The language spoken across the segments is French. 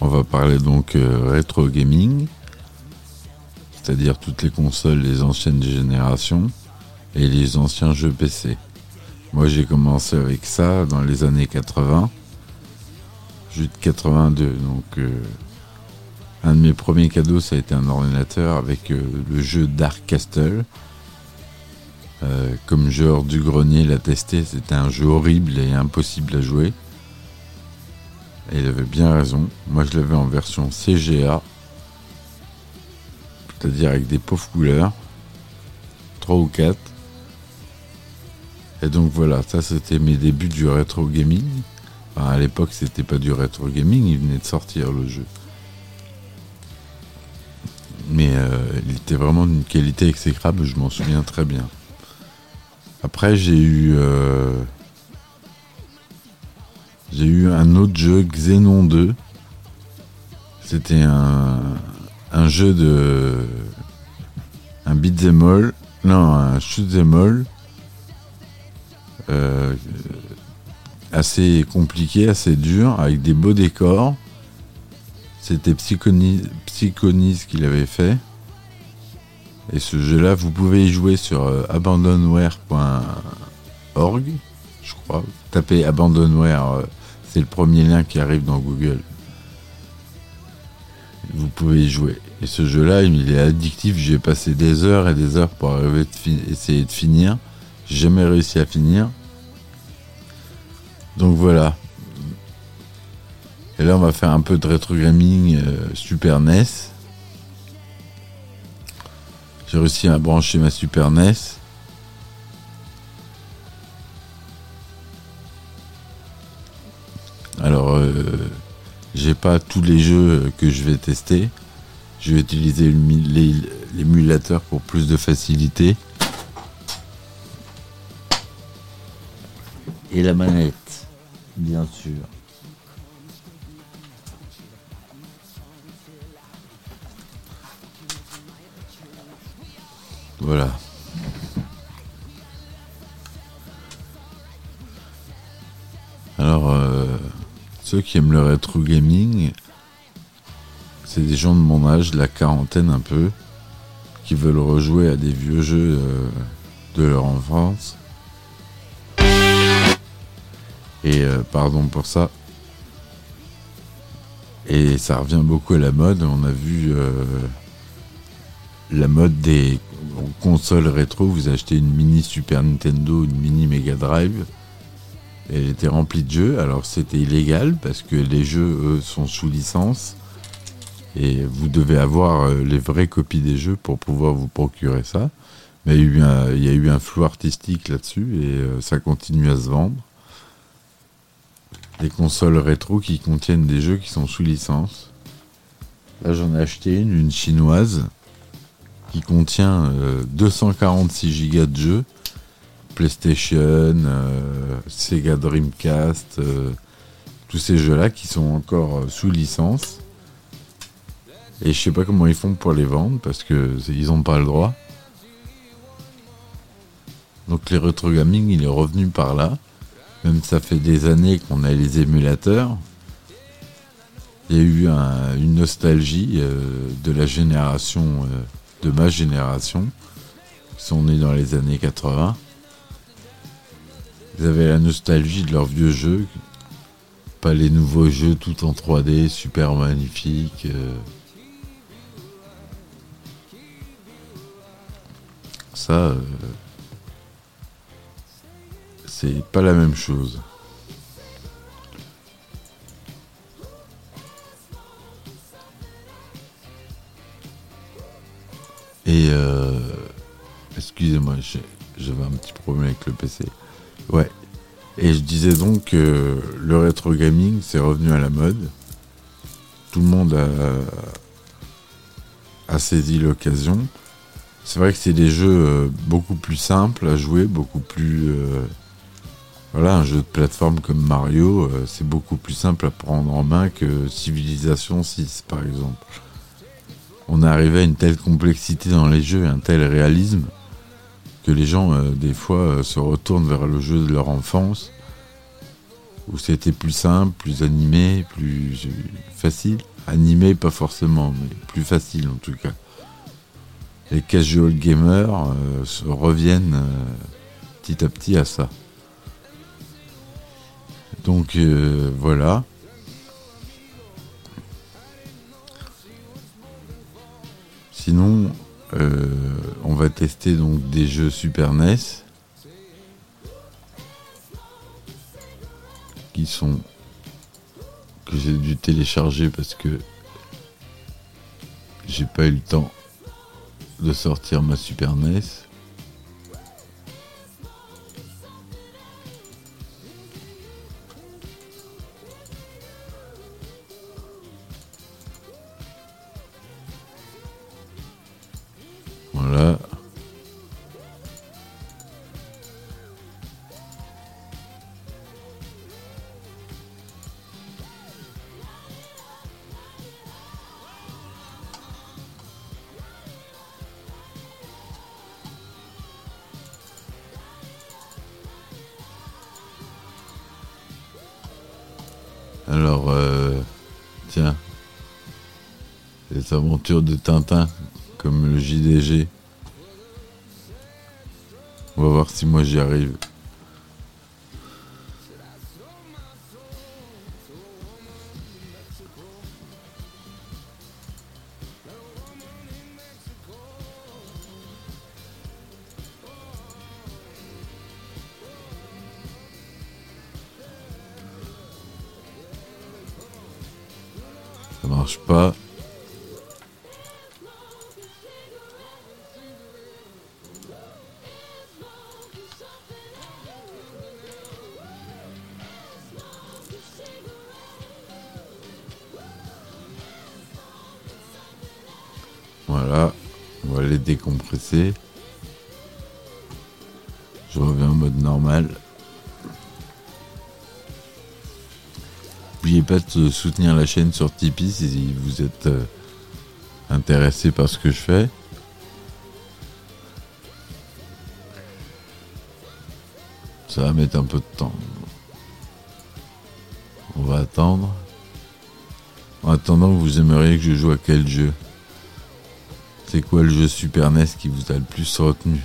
On va parler donc euh, rétro gaming, c'est-à-dire toutes les consoles des anciennes générations et les anciens jeux PC. Moi j'ai commencé avec ça dans les années 80, jusqu'à 82. Donc euh, un de mes premiers cadeaux ça a été un ordinateur avec euh, le jeu Dark Castle. Comme joueur du grenier l'a testé, c'était un jeu horrible et impossible à jouer. Et il avait bien raison. Moi je l'avais en version CGA, c'est-à-dire avec des pauvres couleurs, 3 ou 4. Et donc voilà, ça c'était mes débuts du rétro gaming. Enfin, à l'époque c'était pas du rétro gaming, il venait de sortir le jeu. Mais euh, il était vraiment d'une qualité exécrable, je m'en souviens très bien. Après j'ai eu... euh, j'ai eu un autre jeu, Xenon 2. C'était un, un jeu de. Un beat'em all. Non, un shoot'em all. euh, assez compliqué, assez dur, avec des beaux décors. C'était Psychonis, Psychonis qui l'avait fait. Et ce jeu-là, vous pouvez y jouer sur euh, abandonware.org, je crois. Tapez abandonware, euh, le premier lien qui arrive dans Google. Vous pouvez jouer. Et ce jeu-là, il est addictif. J'ai passé des heures et des heures pour arriver de essayer de finir. J'ai jamais réussi à finir. Donc voilà. Et là, on va faire un peu de rétro gaming euh, Super NES. J'ai réussi à brancher ma Super NES. J'ai pas tous les jeux que je vais tester. Je vais utiliser l'ému- l'é- l'émulateur pour plus de facilité. Et la manette, bien sûr. Voilà. Alors, euh, ceux qui aiment le rétro gaming, c'est des gens de mon âge, de la quarantaine un peu, qui veulent rejouer à des vieux jeux euh, de leur enfance. Et euh, pardon pour ça. Et ça revient beaucoup à la mode. On a vu euh, la mode des consoles rétro. Vous achetez une mini Super Nintendo, une mini Mega Drive. Elle était remplie de jeux. Alors c'était illégal parce que les jeux, eux, sont sous licence. Et vous devez avoir euh, les vraies copies des jeux pour pouvoir vous procurer ça. Mais il y a eu un, flou artistique là-dessus et euh, ça continue à se vendre. Des consoles rétro qui contiennent des jeux qui sont sous licence. Là j'en ai acheté une, une chinoise, qui contient euh, 246 Go de jeux. PlayStation, euh, Sega Dreamcast, euh, tous ces jeux-là qui sont encore euh, sous licence. Et je sais pas comment ils font pour les vendre parce que ils ont pas le droit. Donc les retro gaming, il est revenu par là. Même ça fait des années qu'on a les émulateurs. Il y a eu un- une nostalgie de la génération, de ma génération, qui sont nés dans les années 80. Ils avaient la nostalgie de leurs vieux jeux, pas les nouveaux jeux tout en 3D, super magnifiques. euh. Ça, euh, c'est pas la même chose. Et euh, excusez-moi, j'avais un petit problème avec le PC. Ouais. Et je disais donc que le rétro gaming, c'est revenu à la mode. Tout le monde a, saisi l'occasion. C'est vrai que c'est des jeux euh, beaucoup plus simples à jouer, beaucoup plus. euh, voilà, un jeu de plateforme comme Mario, euh, c'est beaucoup plus simple à prendre en main que Civilization 6, par exemple. On est arrivé à une telle complexité dans les jeux, un tel réalisme, les gens, euh, des fois, euh, se retournent vers le jeu de leur enfance où c'était plus simple, plus animé, plus facile. Animé, pas forcément, mais plus facile en tout cas. Les casual gamers euh, reviennent euh, petit à petit à ça. Donc euh, voilà. Sinon, on va tester donc des jeux Super NES qui sont que j'ai dû télécharger parce que j'ai pas eu le temps de sortir ma Super NES. Alors, euh, tiens, les aventures de Tintin, comme le JDG. On va voir si moi j'y arrive. De soutenir la chaîne sur Tipeee si vous êtes euh, intéressé par ce que je fais. Ça va mettre un peu de temps. On va attendre. En attendant, vous aimeriez que je joue à quel jeu? C'est quoi le jeu Super NES qui vous a le plus retenu?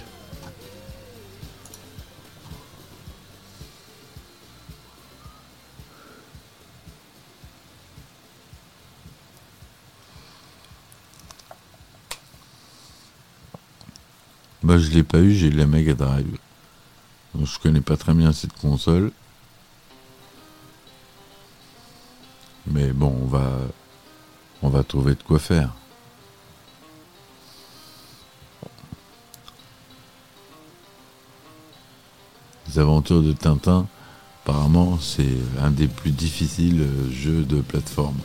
Bah je l'ai pas eu, j'ai eu la Mega Drive. Donc je connais pas très bien cette console. Mais bon, on va on va trouver de quoi faire. Les aventures de Tintin, apparemment, c'est un des plus difficiles jeux de plateforme.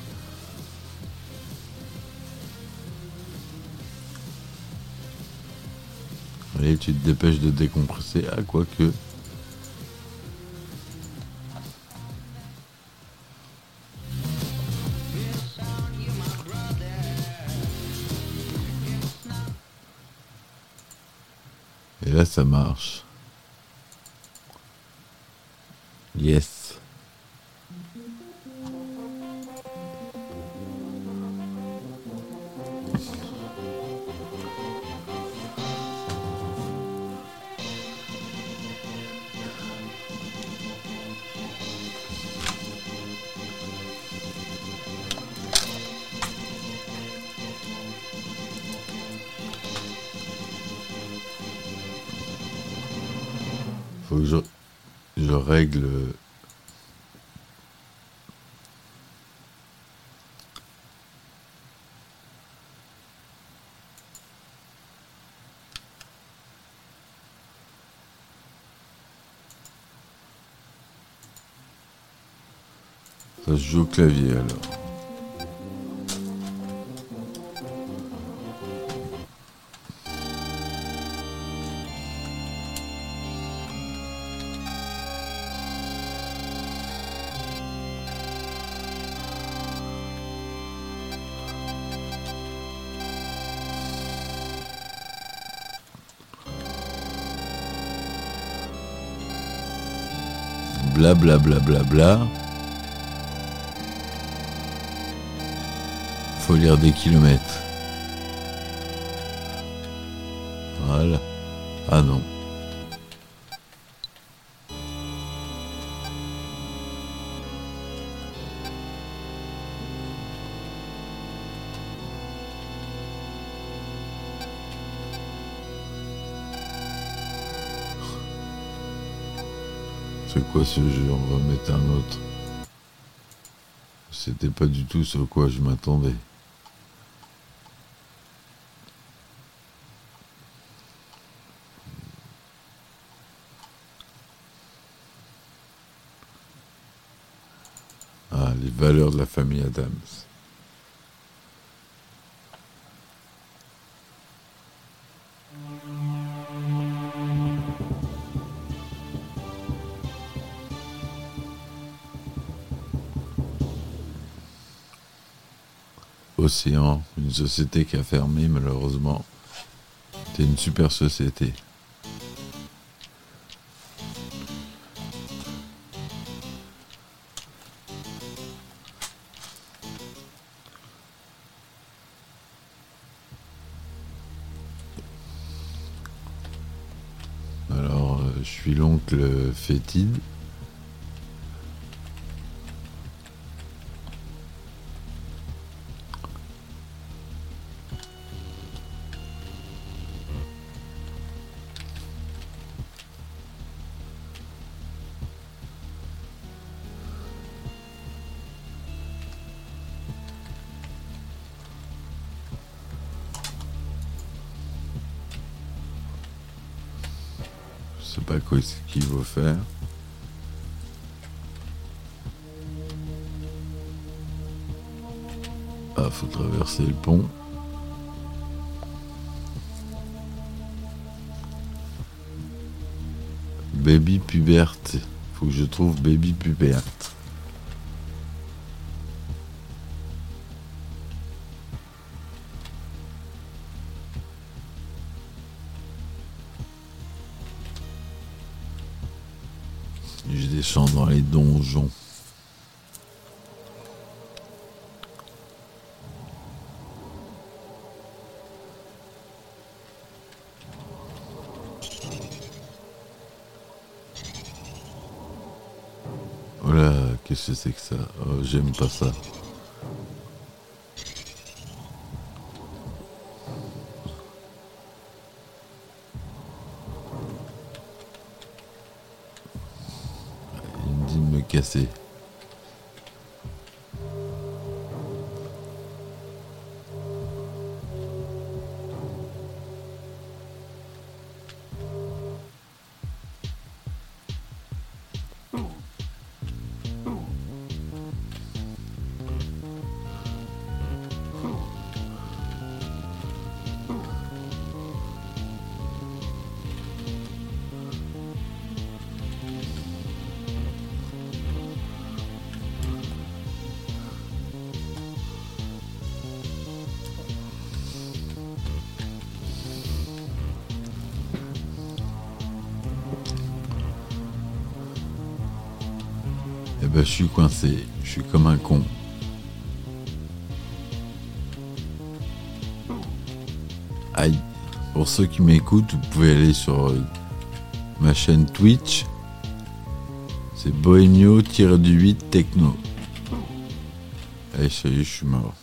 Allez, tu te dépêches de décompresser. Ah, quoique. Et là, ça marche. Yes. Ça se joue au clavier alors. blablabla. Bla, bla, bla, bla. Lire des kilomètres. Voilà. Ah non. C'est quoi ce jeu? On va mettre un autre. C'était pas du tout ce quoi je m'attendais. Ah, les valeurs de la famille Adams. Océan, une société qui a fermé malheureusement. C'était une super société. Suis l'oncle fétide. Faut traverser le pont. Baby puberte. Faut que je trouve baby puberte. Je descends dans les donjons. Que c'est que ça Oh, J'aime pas ça. Il me dit de me casser. Je suis coincé. Je suis comme un con. Aïe. Pour ceux qui m'écoutent, vous pouvez aller sur euh, ma chaîne Twitch. C'est Bohemio-du-8 Techno. Allez, est, je suis mort.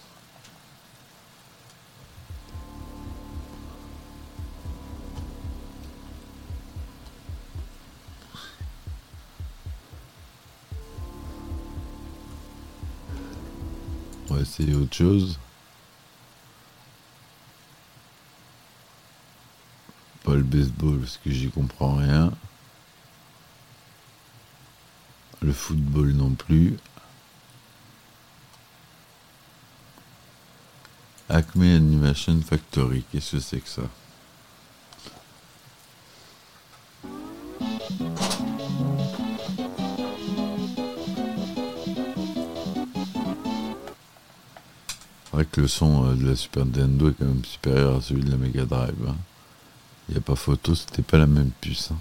Pas le baseball parce que j'y comprends rien. Le football non plus. Acme Animation Factory, qu'est-ce que c'est que ça? Le son euh, de la Super Nintendo est quand même supérieur à celui de la Mega Drive. Il hein. n'y a pas photo, c'était pas la même puce. hein.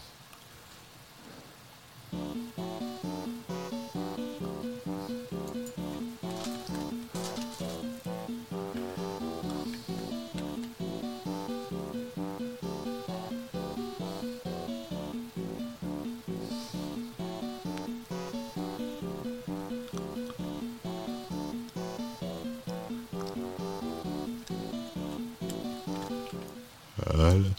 Voilà.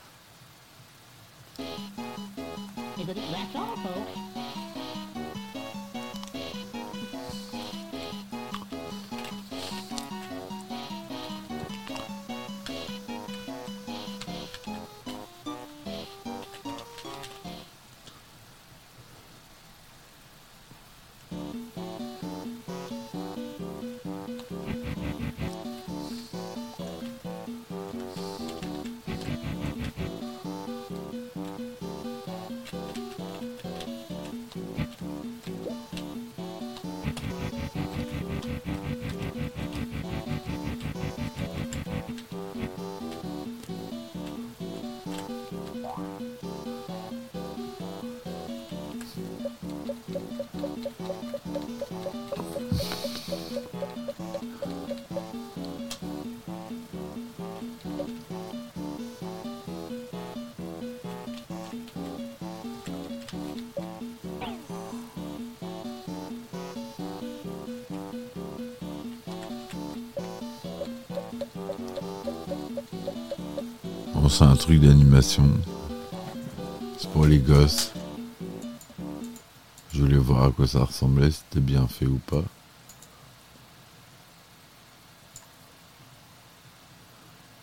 Bon, c'est un truc d'animation. C'est pour les gosses. Je voulais voir à quoi ça ressemblait, si c'était bien fait ou pas.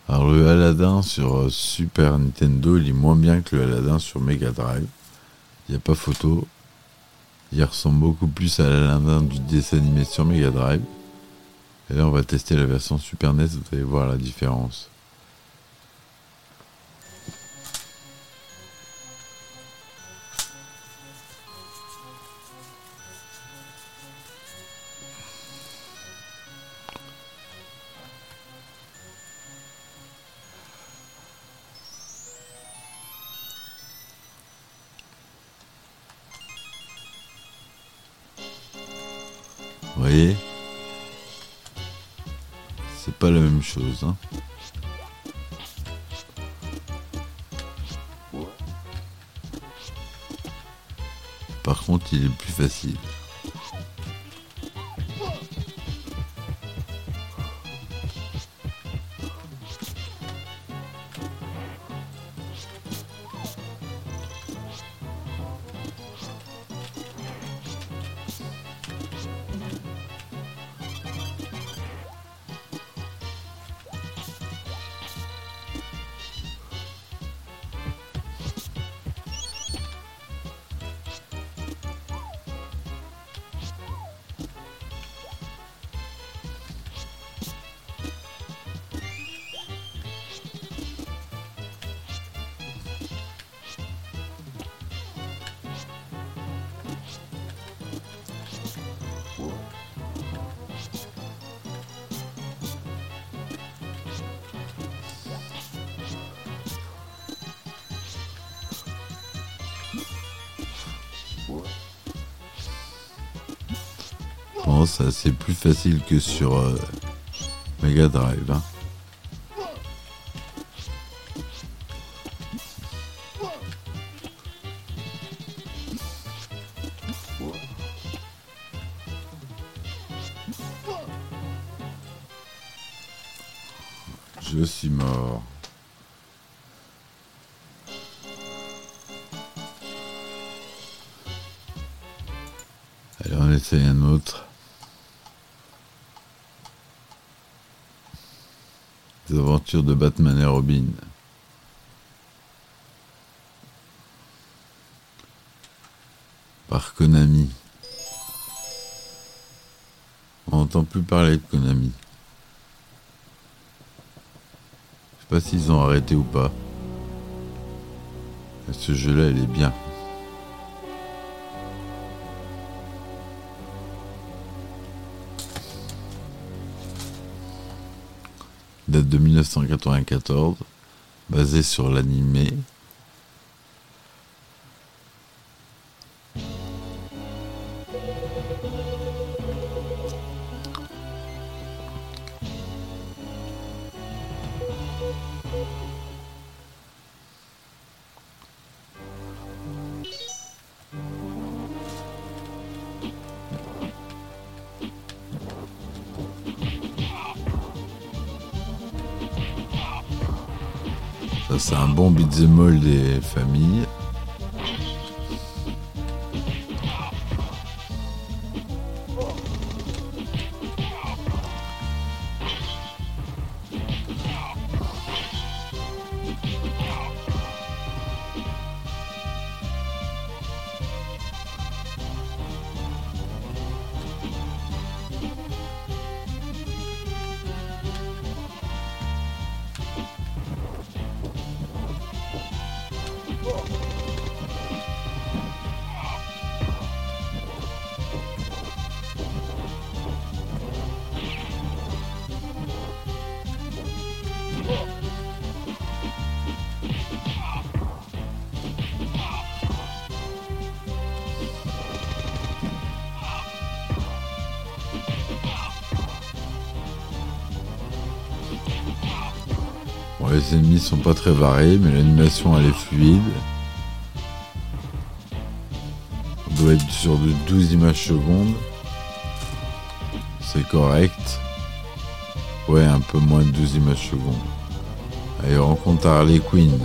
Alors le Aladdin sur euh, Super Nintendo, il est moins bien que le Aladdin sur Mega Drive. Il n'y a pas photo. Il ressemble beaucoup plus à l'Aladdin du dessin animé sur Mega Drive. Et là, on va tester la version Super NES, vous allez voir la différence. Par contre, il est plus facile. Plus facile que sur euh, Mega Drive. hein. Je suis mort. De Batman et Robin. Par Konami. On n'entend plus parler de Konami. Je sais pas s'ils ont arrêté ou pas. Ce jeu-là, il est bien. De 1994, basé sur l'animé. Beat'em all des familles. Les ennemis sont pas très variés, mais l'animation elle est fluide. On doit être sur de 12 images secondes. C'est correct. Ouais, un peu moins de 12 images secondes. Allez, on rencontre Harley Quinn.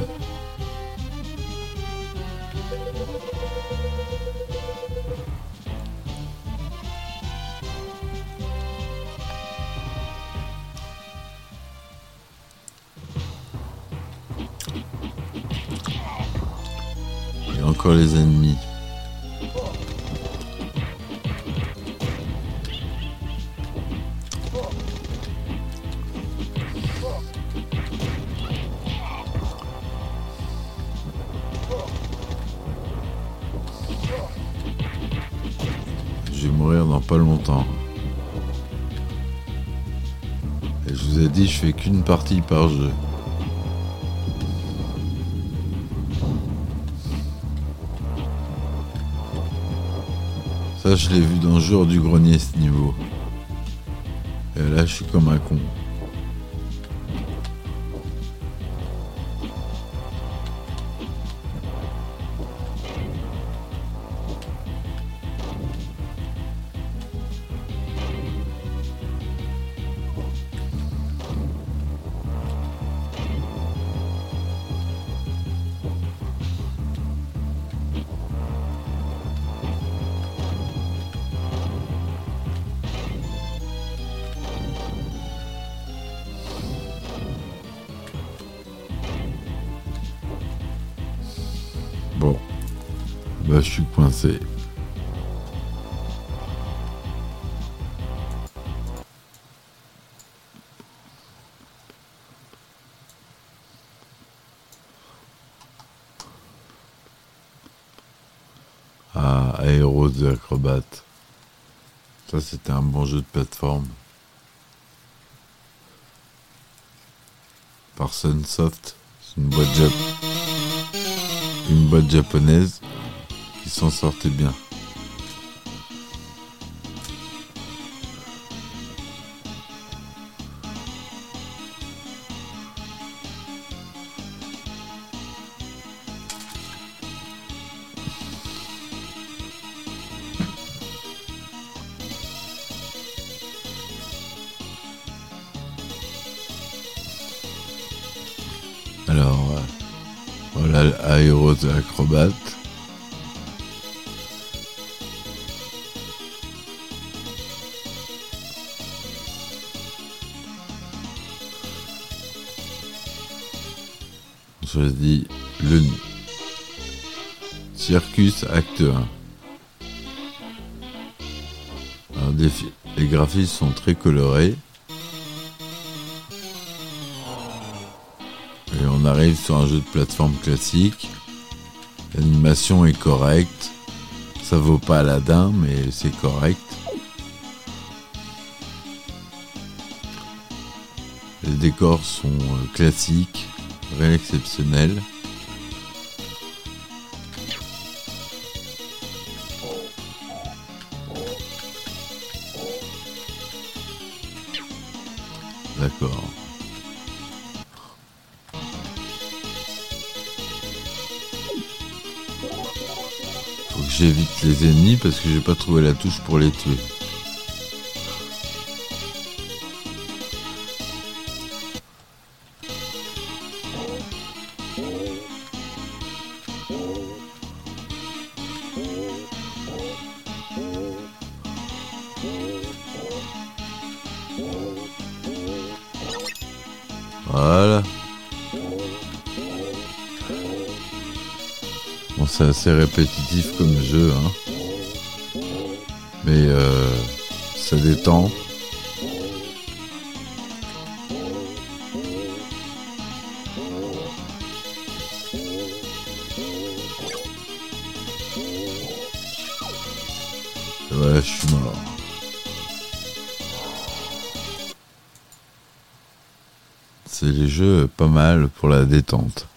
Je fais qu'une partie par jeu. Ça, je l'ai vu dans le jour du grenier ce niveau. Et là, je suis comme un con. Ah, Aero the Acrobat. Ça, c'était un bon jeu de plateforme. Par Sunsoft. C'est une boîte une boîte japonaise qui s'en sortait bien. Alors, euh, voilà Aero the On choisit le Circus Acte 1. Alors, des fi- les graphismes sont très colorés. Et on arrive sur un jeu de plateforme classique. L'animation est correcte. Ça vaut pas Aladdin, mais c'est correct. Les décors sont euh, classiques, rien exceptionnel. D'accord. Faut que j'évite les ennemis parce que j'ai pas trouvé la touche pour les tuer. Comme jeu, hein. Mais euh, ça détend. Voilà, je. C'est les jeux pas mal pour la détente.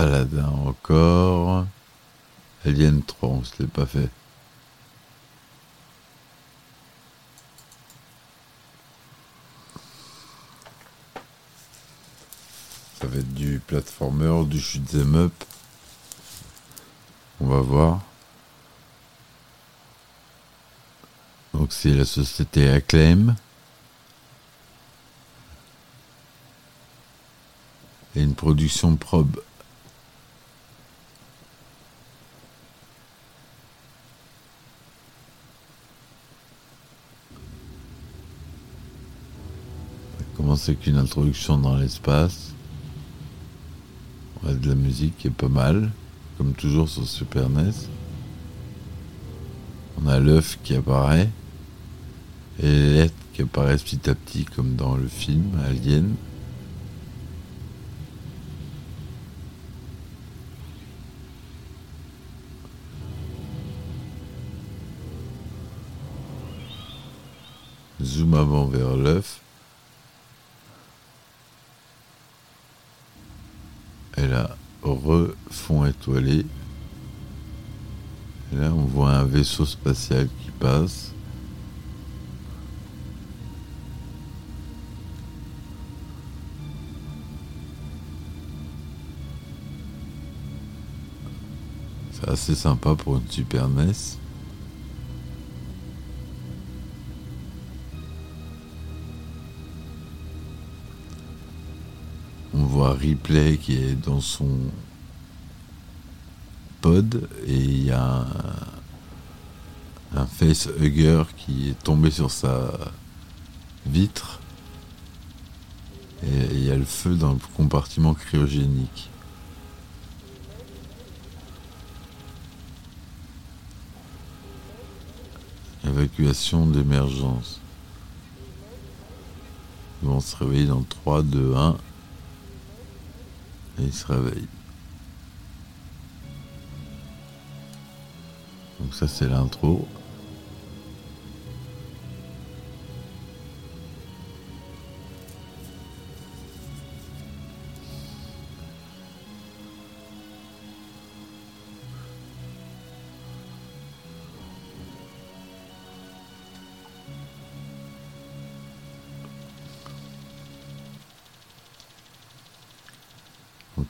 Aladdin encore. Alien 3, on se l'est pas fait. Ça va être du platformer, du shoot 'em up. On va voir. Donc c'est la société Acclaim. Et une production probe. Ça commence avec une introduction dans l'espace. On a de la musique qui est pas mal, comme toujours sur Super NES. On a l'œuf qui apparaît et les lettres qui apparaissent petit à petit, comme dans le film Alien. Zoom avant vers l'œuf. Et là, refond étoilé. Et là, on voit un vaisseau spatial qui passe. C'est assez sympa pour une Super NES. Ripley qui est dans son pod et il y a un, un facehugger qui est tombé sur sa vitre et il y a le feu dans le compartiment cryogénique. Évacuation d'émergence. Ils vont se réveiller dans 3, 2, 1. Ils se réveillent. Donc ça c'est l'intro.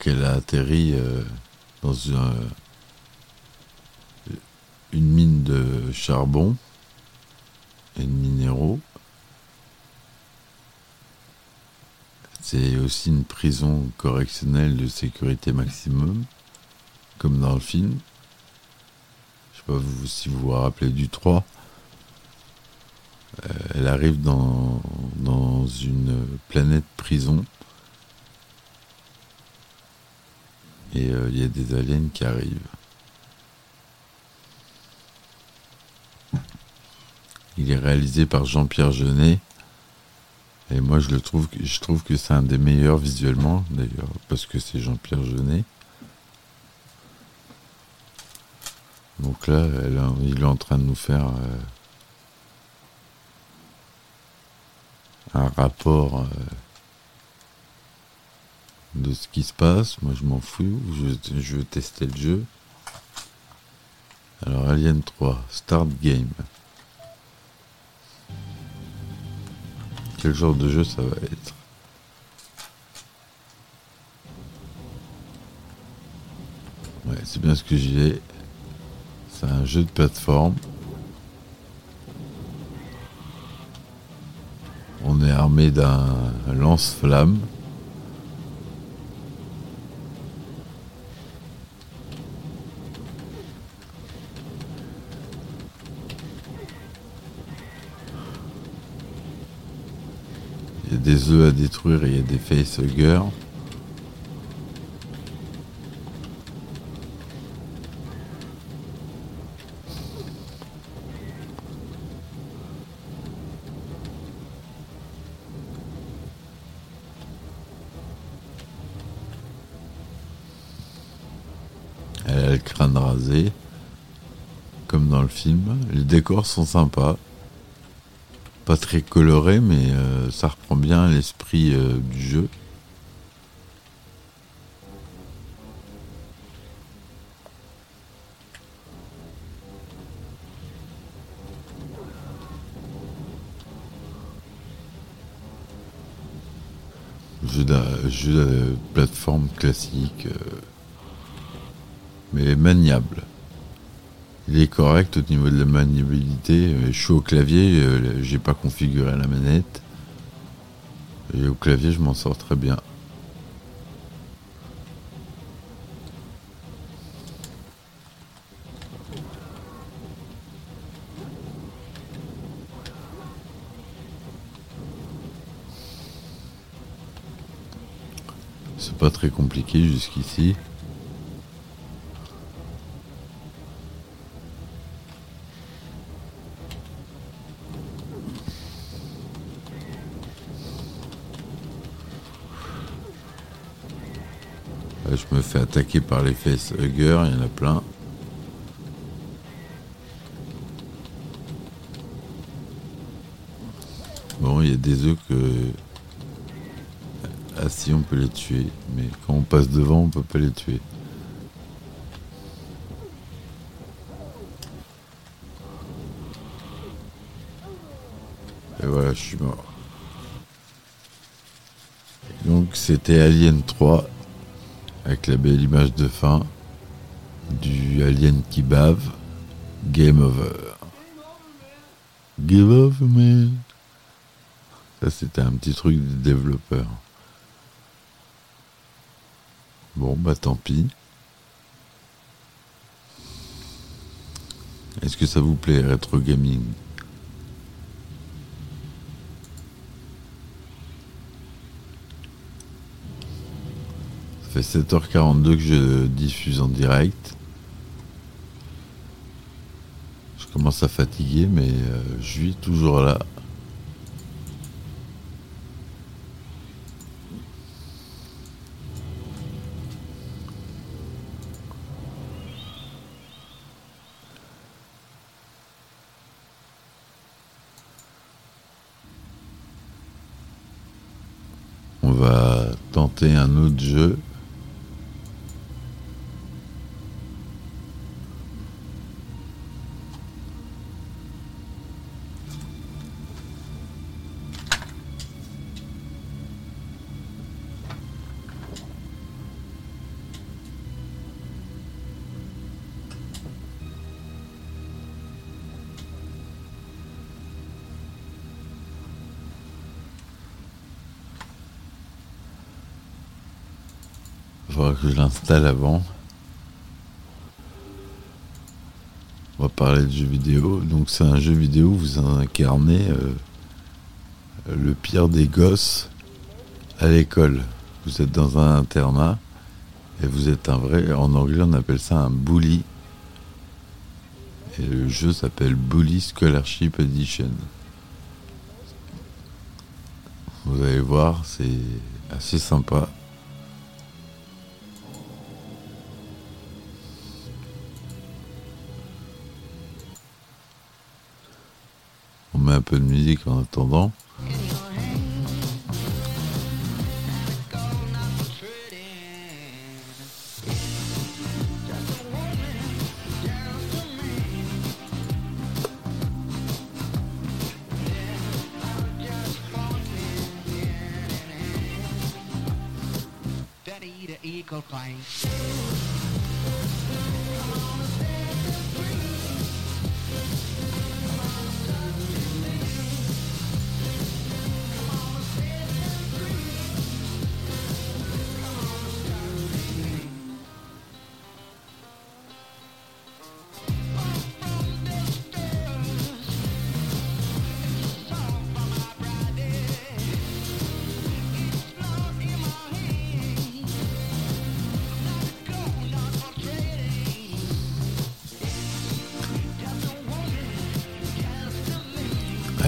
Donc elle a atterri euh, dans un- une mine de charbon et de minéraux. C'est aussi une prison correctionnelle de sécurité maximum, comme dans le film. Je sais pas si vous vous rappelez du 3. Euh, elle arrive dans, dans une planète prison. Euh, il y a des aliens qui arrivent. Il est réalisé par Jean-Pierre Jeunet. Et moi, je le trouve, je trouve que c'est un des meilleurs visuellement, d'ailleurs, parce que c'est Jean-Pierre Jeunet. Donc là, il est en train de nous faire euh, un rapport euh, de ce qui se passe. Moi, je m'en fous. Je, veux tester le jeu. Alors, Alien 3, Start Game. Quel genre de jeu ça va être? Ouais, c'est bien ce que j'ai. C'est un jeu de plateforme. On est armé d'un lance-flamme. Des œufs à détruire et il y a des facehuggers. Elle a le crâne rasé, comme dans le film. Les décors sont sympas. Pas très colorés, mais euh, ça reprend bien l'esprit euh, du jeu. Jeu de plateforme classique, euh, mais maniable. Il est correct au niveau de la maniabilité. Je suis au clavier, euh, j'ai pas configuré la manette. Et au clavier, je m'en sors très bien. C'est pas très compliqué jusqu'ici. Là, me fais attaquer par les fesses Hugger, il y en a plein. Bon, il y a des œufs que. Ah si, on peut les tuer, mais quand on passe devant, on peut pas les tuer. Et voilà, je suis mort. Donc c'était Alien 3 avec la belle image de fin du alien qui bave. Game over. Give over, man. Ça, c'était un petit truc du développeur. Bon, bah tant pis. Est-ce que ça vous plaît, Retro Gaming? Fait 7h42 que je diffuse en direct. Je commence à fatiguer, mais euh, je suis toujours là. On va tenter un autre jeu. Que je l'installe avant. On va parler de jeux vidéo. Donc c'est un jeu vidéo où vous incarnez euh, le pire des gosses à l'école. Vous êtes dans un internat et vous êtes un vrai. En anglais, on appelle ça un bully. Et le jeu s'appelle Bully Scholarship Edition. Vous allez voir, c'est assez sympa. Peu de musique en attendant.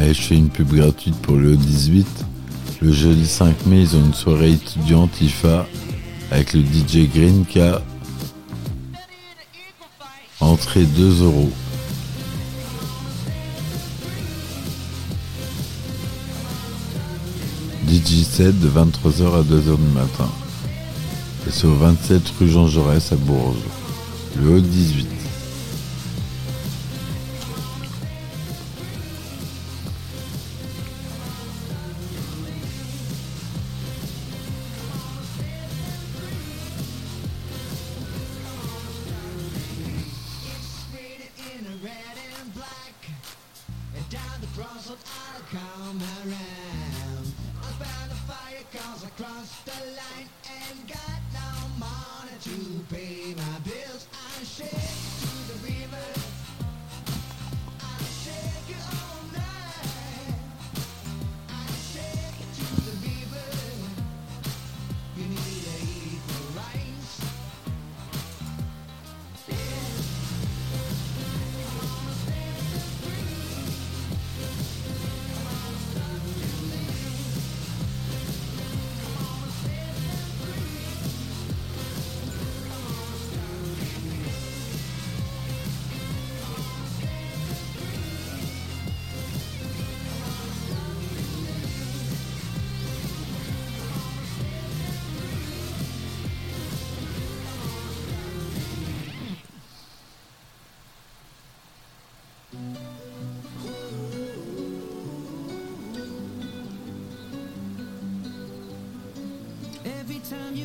Allez, je fais une pub gratuite pour le 18. Le jeudi 5 mai, ils ont une soirée étudiante IFA avec le DJ Green qui a entrée 2 euros. DJ 7 de 23h à 2h du matin. Et c'est au 27 rue Jean Jaurès à Bourges. Le haut 18.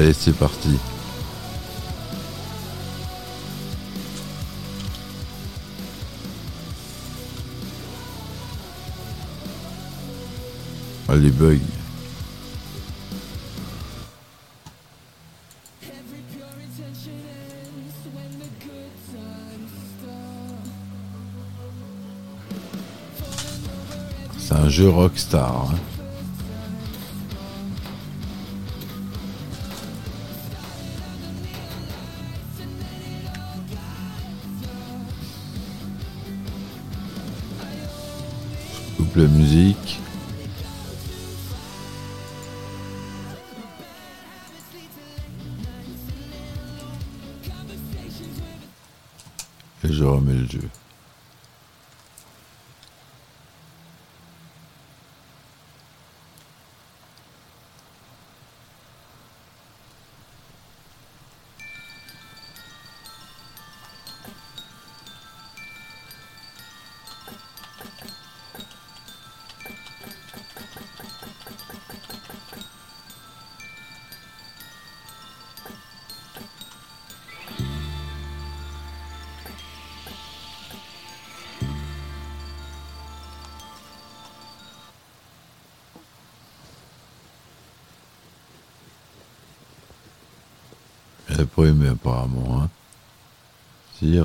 Allez, c'est parti. Ah, les bugs. C'est un jeu Rockstar. hein. La musique. Et je remets le jeu. Pas aimé apparemment. Hein. Si, il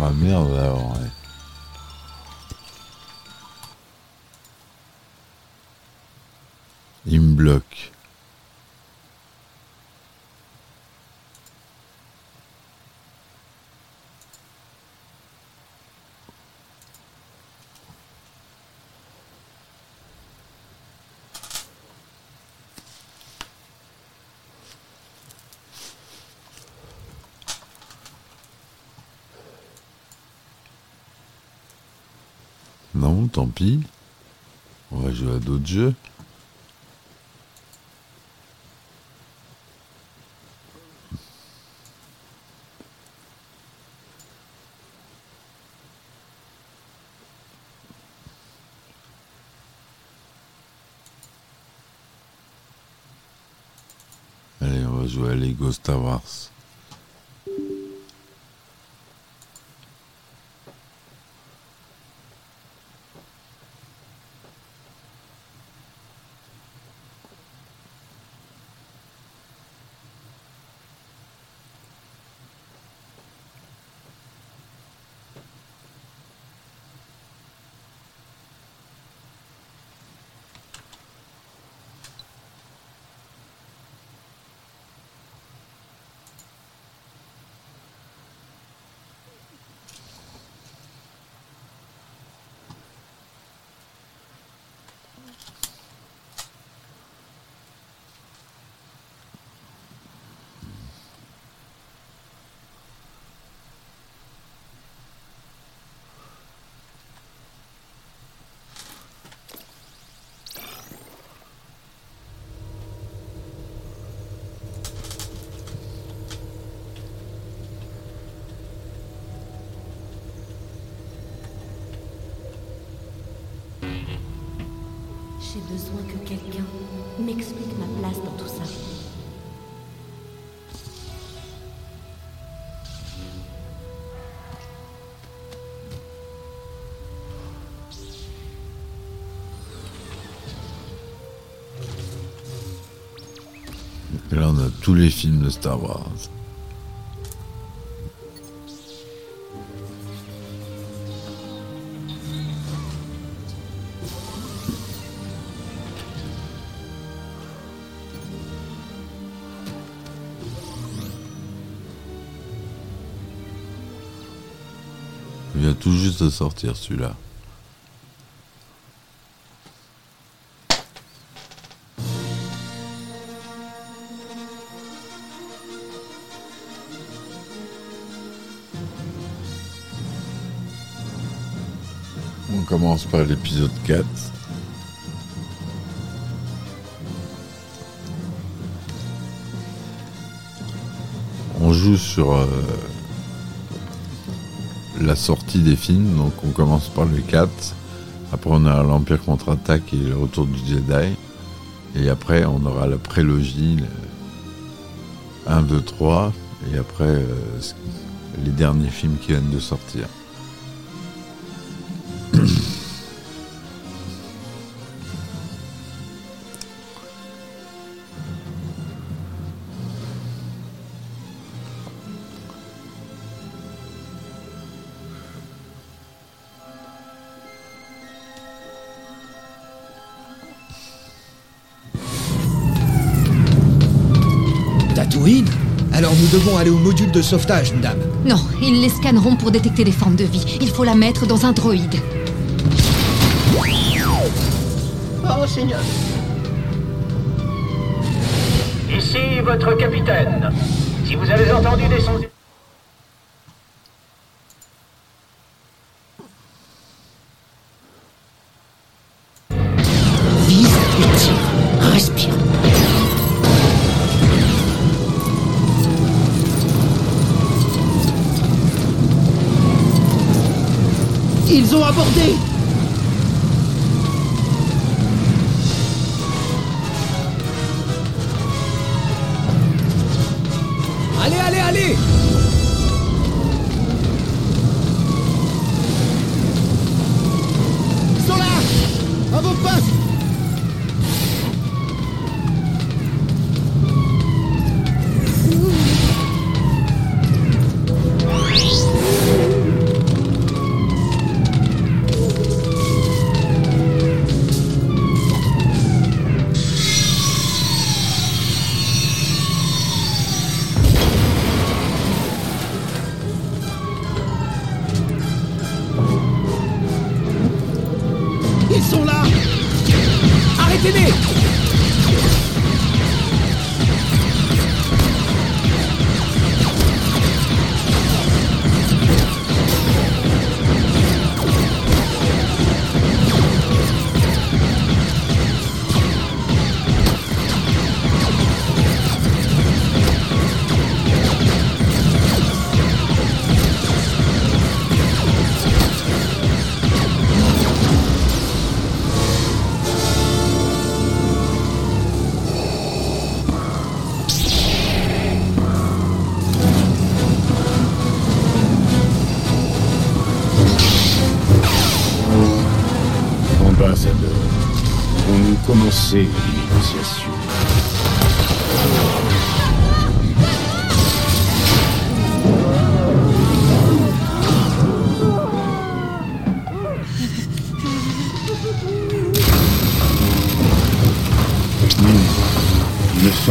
Ah merde alors, ouais. Il me bloque. Non, tant pis. On va jouer à d'autres jeux. Allez, on va jouer à Lego Star Wars. J'ai besoin que quelqu'un m'explique ma place dans tout ça. Là, on a tous les films de Star Wars. De sortir celui-là. On commence par l'épisode 4. On joue sur euh, la sortie des films, donc on commence par le 4. Après on a l'Empire contre-attaque et le retour du Jedi. Et après on aura la prélogie, le 1, 2, 3. Et après euh, les derniers films qui viennent de sortir. Alors nous devons aller au module de sauvetage, madame. Non, ils les scanneront pour détecter les formes de vie. Il faut la mettre dans un droïde. Oh, Seigneur. Ici votre capitaine. Si vous avez entendu des sons... Ils ont abordé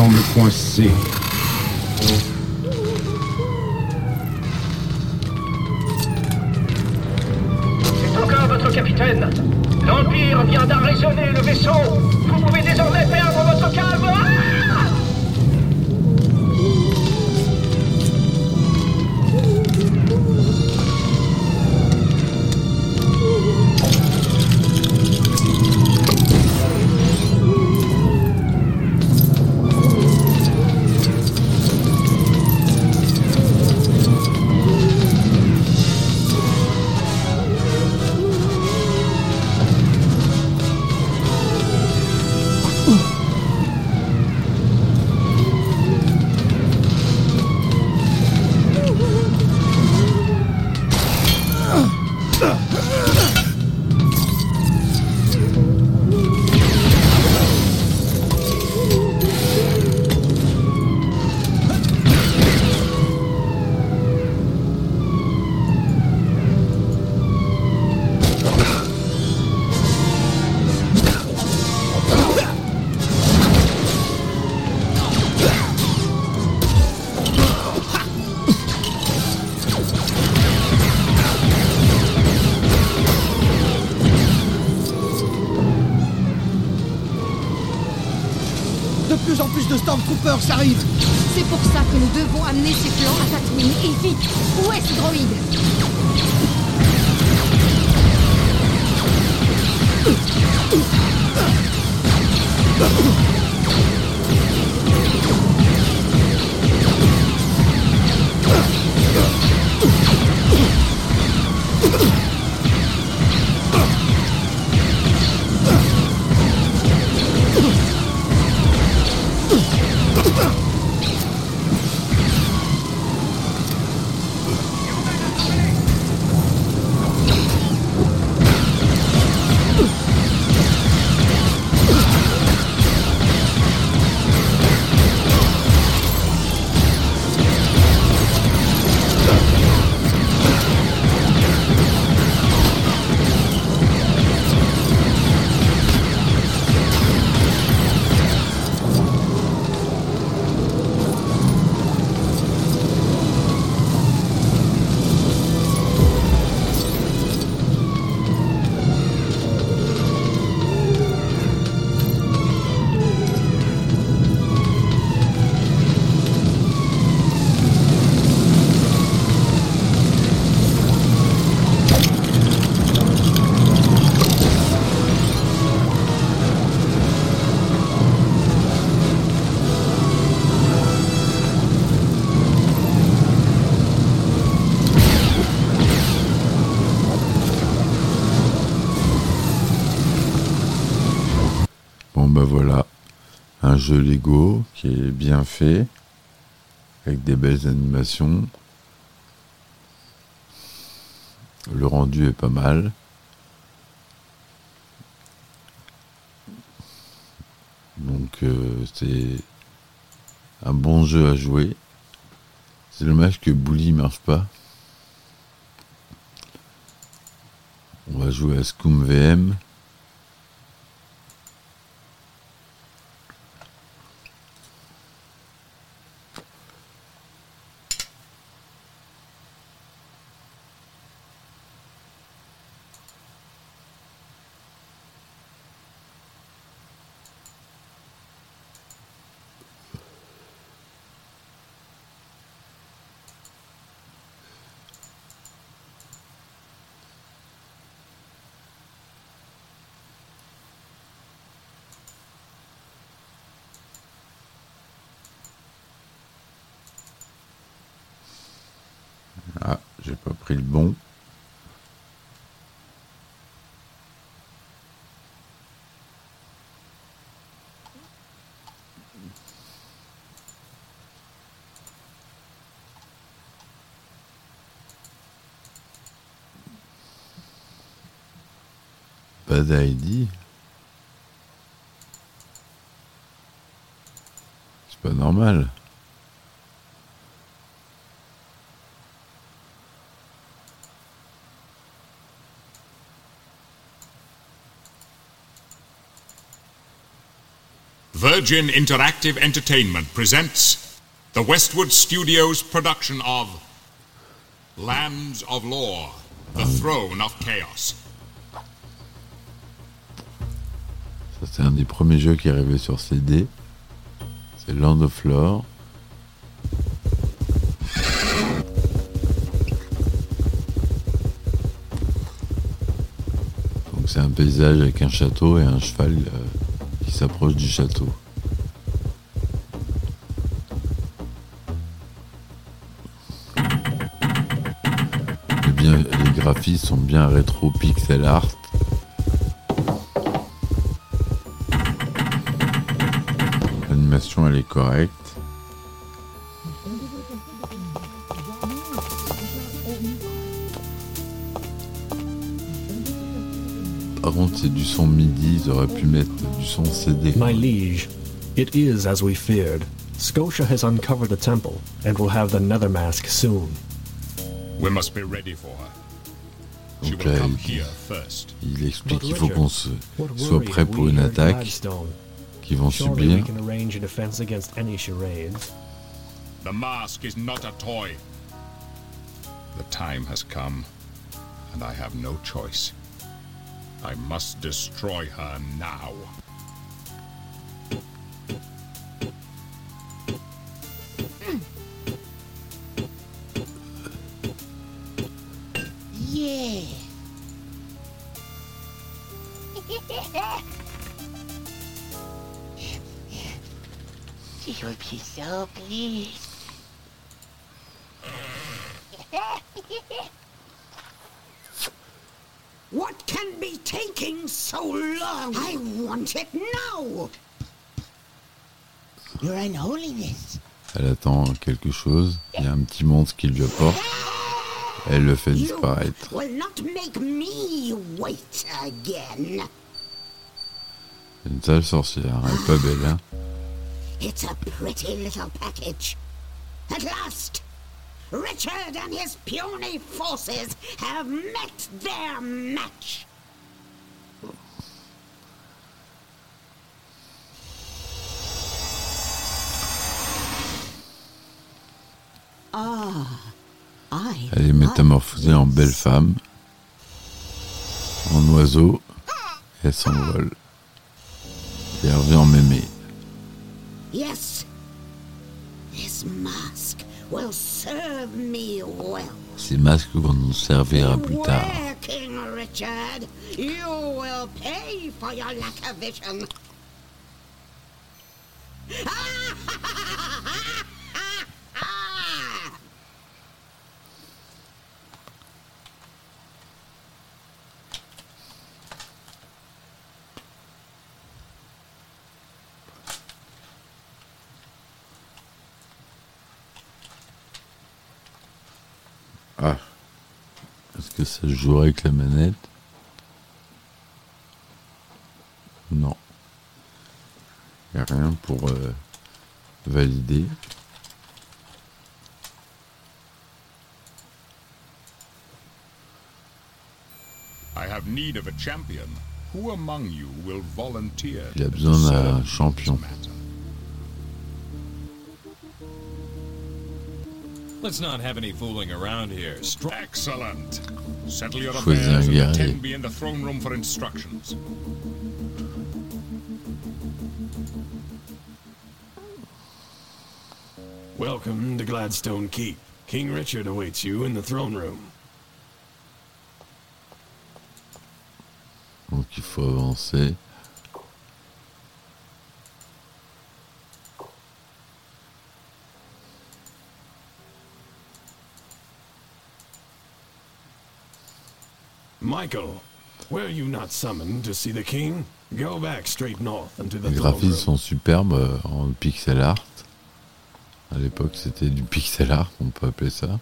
Hmm, Il me semble Stormtroopers arrivent C'est pour ça que nous devons amener ces plans à Tatooine, et vite Où est ce droïde? Jeu Lego qui est bien fait, avec des belles animations. Le rendu est pas mal. Donc euh, c'est un bon jeu à jouer. C'est dommage que Bully marche pas. On va jouer à Scum VM. D'ID. pas normal. Virgin Interactive Entertainment presents the Westwood Studios production of Lands of Lore, The Throne of Chaos. C'est un des premiers jeux qui est arrivé sur CD. C'est Land of Lore. Donc c'est un paysage avec un château et un cheval euh, qui s'approche du château. Eh bien, les graphismes sont bien rétro pixel art. L'animation elle est correcte. Par contre, c'est du son MIDI, ils auraient pu mettre du son CD. My liege, it is as we feared. Scotia has uncovered the temple and will have the nether mask soon. We must be ready for her. She Donc will là, come il, here first. il explique qu'il faut qu'on soit prêt pour une attaque Gladstone? qu'ils vont Surely subir. we can arrange a defense against any charades. The mask is not a toy. The time has come, and I have no choice. I must destroy her now. Yeah. She would be so pleased. What can be taking so long? I want it now! Your Unholiness. Elle attend quelque chose. Il y a un petit monstre qui lui apporte. Elle le fait You disparaître. will not make me wait again. Une sale sorcière. Elle est pas belle, hein It's a pretty little package. At last, Richard and his puny forces have met their match. Ah, Elle est métamorphosée en belle femme, en oiseau, et elle s'envole. Et elle revient en mémé. Yes, this mask will serve me well. Ces masques vont nous servir à plus tard. King Richard. You will pay for your lack of vision. Ah. Se jouerait avec la manette Non. Il n'y a rien pour euh, valider. I have need of a champion. Who among you will volunteer Il a besoin d'un champion. Let's not have any fooling around here. Str- Excellent. Settle your Choisis affairs un and guerrier. attend me in the throne room for instructions. Welcome to Gladstone Keep. King Richard awaits you in the throne room. Donc il faut avancer. Michael, were you not summoned to see the king? Go back straight north and to the Les graphismes sont superbes euh, en pixel art. À l'époque, c'était du pixel art, on peut appeler ça.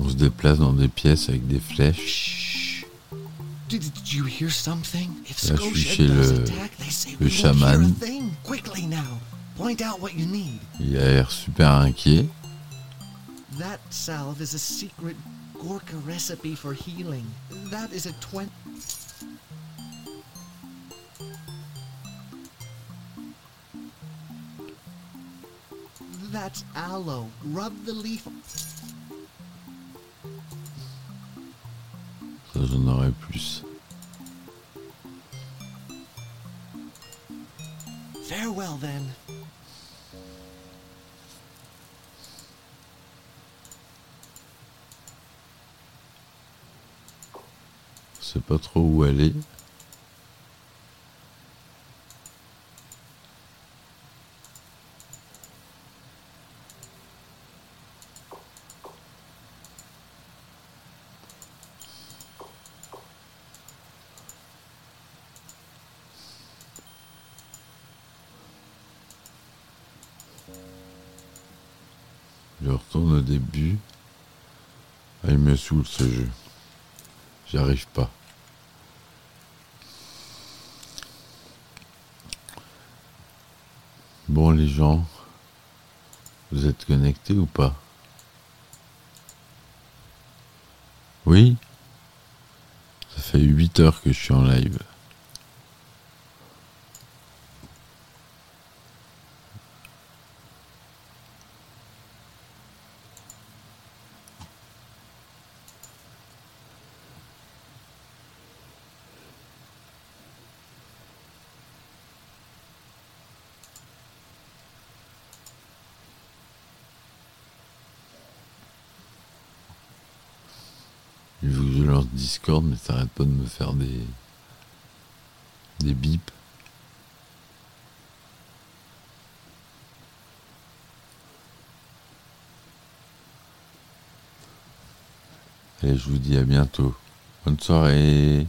On se déplace dans des pièces avec des flèches. Là, je suis chez le, attack, they say le chaman. thing. Quickly now, point out what you need. Il a l'air super inquiet. That salve is a secret Gorka recipe for healing. That is a twenty. That's aloe. Rub the leaf. Ça, j'en aurai plus. Farewell then. Je sais pas trop où aller. Saoule ce jeu. J'y pas. Bon les gens, vous êtes connectés ou pas? Oui? Ça fait 8 heures que je suis en live. Il faut que je lance Mais ça arrête pas de me faire des. des bips. Et je vous dis à bientôt. Bonne soirée.